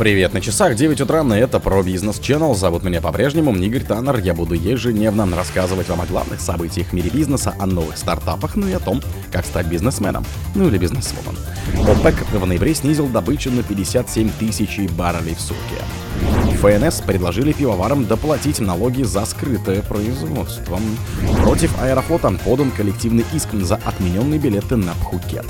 Привет на часах, 9 утра, и это про бизнес Channel. Зовут меня по-прежнему Игорь Таннер. Я буду ежедневно рассказывать вам о главных событиях в мире бизнеса, о новых стартапах, ну и о том, как стать бизнесменом, ну или бизнесвумен. ОПЕК в ноябре снизил добычу на 57 тысяч баррелей в сутки. ФНС предложили пивоварам доплатить налоги за скрытое производство. Против Аэрофлота подан коллективный иск за отмененные билеты на Пхукет.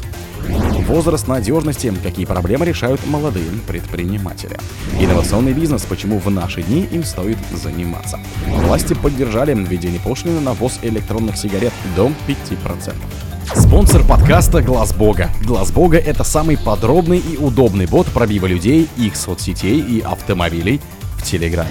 Возраст надежности, какие проблемы решают молодые предприниматели. Инновационный бизнес, почему в наши дни им стоит заниматься. Власти поддержали введение пошлины на ввоз электронных сигарет до 5%. Спонсор подкаста Глаз Бога. Глаз Бога это самый подробный и удобный бот пробива людей, их соцсетей и автомобилей в Телеграме.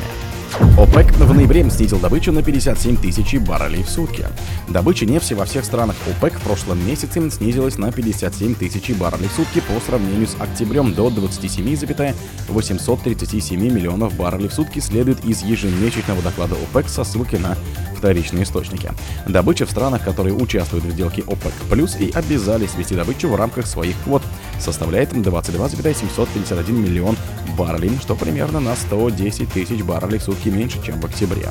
ОПЕК в ноябре снизил добычу на 57 тысяч баррелей в сутки. Добыча нефти во всех странах ОПЕК в прошлом месяце снизилась на 57 тысяч баррелей в сутки по сравнению с октябрем до 27,837 миллионов баррелей в сутки следует из ежемесячного доклада ОПЕК со ссылки на вторичные источники. Добыча в странах, которые участвуют в сделке ОПЕК+, и обязались вести добычу в рамках своих квот, составляет 22,751 миллион баррелей, что примерно на 110 тысяч баррелей в сутки меньше, чем в октябре.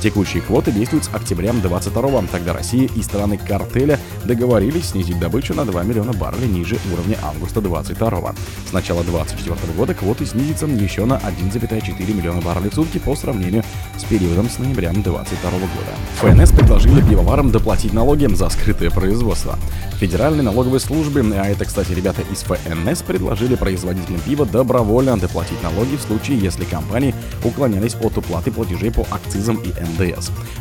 Текущие квоты действуют с октября 22 тогда Россия и страны картеля договорились снизить добычу на 2 миллиона баррелей ниже уровня августа 22 С начала 2024 года квоты снизятся еще на 1,4 миллиона баррелей в сутки по сравнению с периодом с ноября 2022 года. ФНС предложили пивоварам доплатить налоги за скрытое производство. Федеральной налоговой службе, а это, кстати, ребята из ФНС, предложили производителям пива добровольно доплатить налоги в случае, если компании уклонялись от уплаты платежей по акцизам и НДС.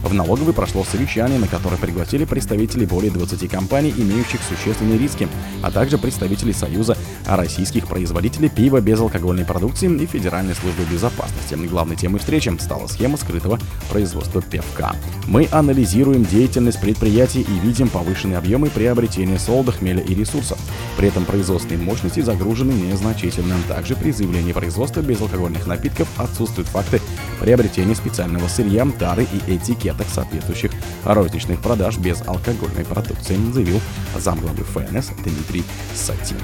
В налоговой прошло совещание, на которое пригласили представителей более 20 компаний, имеющих существенные риски, а также представителей Союза российских производителей пива безалкогольной продукции и Федеральной службы безопасности. Главной темой встречи стала схема скрытого производства пивка. Мы анализируем деятельность предприятий и видим повышенные объемы приобретения солода, хмеля и ресурсов. При этом производственные мощности загружены незначительно. Также при заявлении производства безалкогольных напитков отсутствуют факты приобретения специального сырья, тары и этикеток соответствующих розничных продаж без алкогольной продукции, заявил замглавы ФНС Дмитрий Сатин.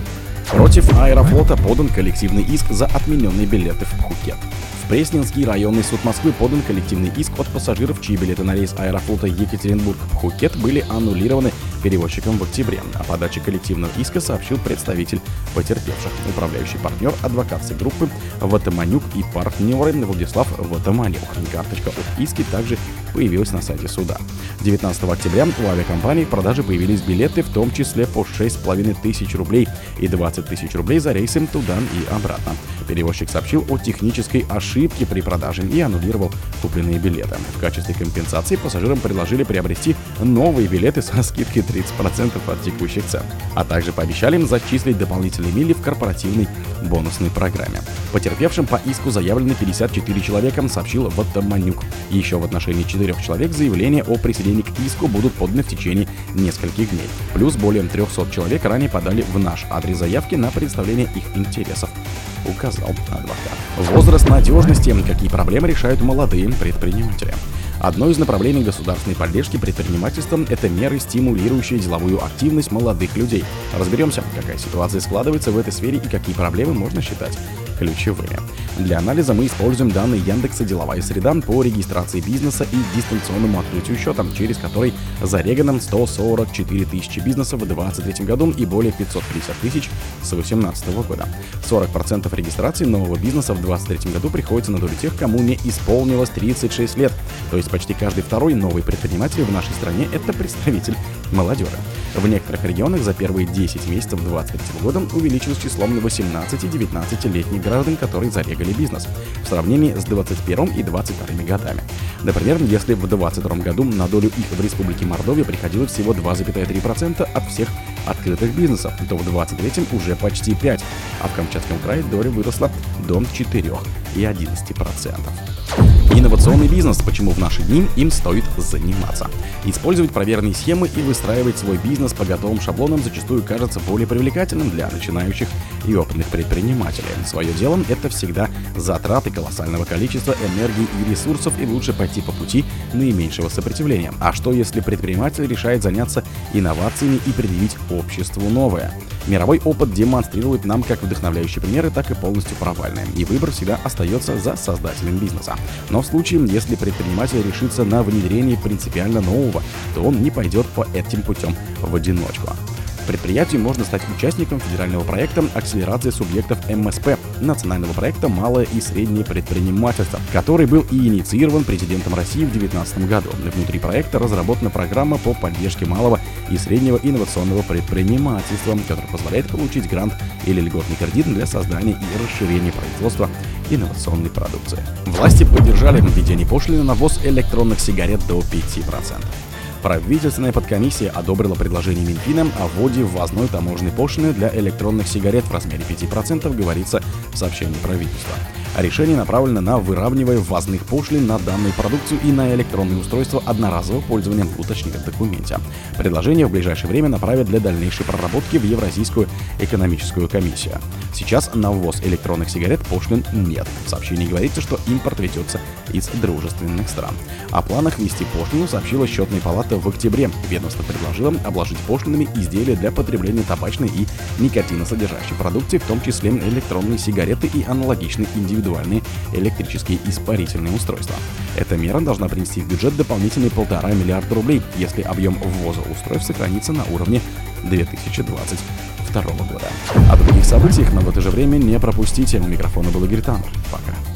Против Аэрофлота подан коллективный иск за отмененные билеты в Пхукет. В Пресненский районный суд Москвы подан коллективный иск от пассажиров, чьи билеты на рейс аэрофлота Екатеринбург-Пхукет были аннулированы перевозчиком в октябре. О подаче коллективного иска сообщил представитель потерпевших, управляющий партнер адвокатской группы Ватаманюк и партнеры Владислав Ватаманюк. Карточка от иски также появилась на сайте суда. 19 октября у авиакомпании в продаже появились билеты, в том числе по 6,5 тысяч рублей и 20 тысяч рублей за рейсы туда и обратно. Перевозчик сообщил о технической ошибке при продаже и аннулировал купленные билеты. В качестве компенсации пассажирам предложили приобрести новые билеты со скидкой 30% от текущих цен, а также пообещали им зачислить дополнительные мили в корпоративной бонусной программе. Потерпевшим по иску заявлены 54 человека, сообщил Ватаманюк. Еще в отношении четырех человек заявления о присоединении к иску будут поданы в течение нескольких дней. Плюс более 300 человек ранее подали в наш адрес заявки на представление их интересов указал адвокат. Возраст надежности. Какие проблемы решают молодые предприниматели? Одно из направлений государственной поддержки предпринимательства – это меры, стимулирующие деловую активность молодых людей. Разберемся, какая ситуация складывается в этой сфере и какие проблемы можно считать ключевыми. Для анализа мы используем данные Яндекса «Деловая среда» по регистрации бизнеса и дистанционному открытию счета, через который зарегано 144 тысячи бизнесов в 2023 году и более 550 тысяч с 2018 года. 40% регистрации нового бизнеса в 2023 году приходится на долю тех, кому не исполнилось 36 лет, то есть почти каждый второй новый предприниматель в нашей стране – это представитель молодежи. В некоторых регионах за первые 10 месяцев 2023 года увеличилось число 18-19-летних граждан, которые зарегали бизнес, в сравнении с 21 и 22 годами. Например, если в 2022 году на долю их в Республике Мордовия приходило всего 2,3% от всех открытых бизнесов, то в 2023 уже почти 5%, а в Камчатском крае доля выросла до 4,11%. Инновационный бизнес, почему в наши дни им стоит заниматься. Использовать проверенные схемы и выстраивать свой бизнес по готовым шаблонам зачастую кажется более привлекательным для начинающих и опытных предпринимателей. Свое дело — это всегда затраты колоссального количества энергии и ресурсов, и лучше пойти по пути наименьшего сопротивления. А что если предприниматель решает заняться инновациями и предъявить обществу новое? Мировой опыт демонстрирует нам как вдохновляющие примеры, так и полностью провальные, и выбор всегда остается за создателем бизнеса. Но в случае, если предприниматель решится на внедрение принципиально нового, то он не пойдет по этим путем в одиночку. Предприятию можно стать участником федерального проекта акселерации субъектов МСП, национального проекта «Малое и среднее предпринимательство», который был и инициирован президентом России в 2019 году. Внутри проекта разработана программа по поддержке малого и среднего инновационного предпринимательства, которая позволяет получить грант или льготный кредит для создания и расширения производства инновационной продукции. Власти поддержали введение пошлины на ввоз электронных сигарет до 5%. Правительственная подкомиссия одобрила предложение Минфина о вводе ввозной таможенной пошлины для электронных сигарет в размере 5%, говорится в сообщении правительства. Решение направлено на выравнивание ввозных пошлин на данную продукцию и на электронные устройства одноразового пользования, уточнили в документе. Предложение в ближайшее время направят для дальнейшей проработки в Евразийскую экономическую комиссию. Сейчас на ввоз электронных сигарет пошлин нет. В сообщении говорится, что импорт ведется из дружественных стран. О планах ввести пошлину сообщила счетная палата в октябре. Ведомство предложило обложить пошлинами изделия для потребления табачной и никотиносодержащей продукции, в том числе электронные сигареты и аналогичные индивидуальные электрические испарительные устройства. Эта мера должна принести в бюджет дополнительные полтора миллиарда рублей, если объем ввоза устройств сохранится на уровне 2022 года. О других событиях, но в это же время не пропустите. У микрофона был Игорь Таннер. Пока.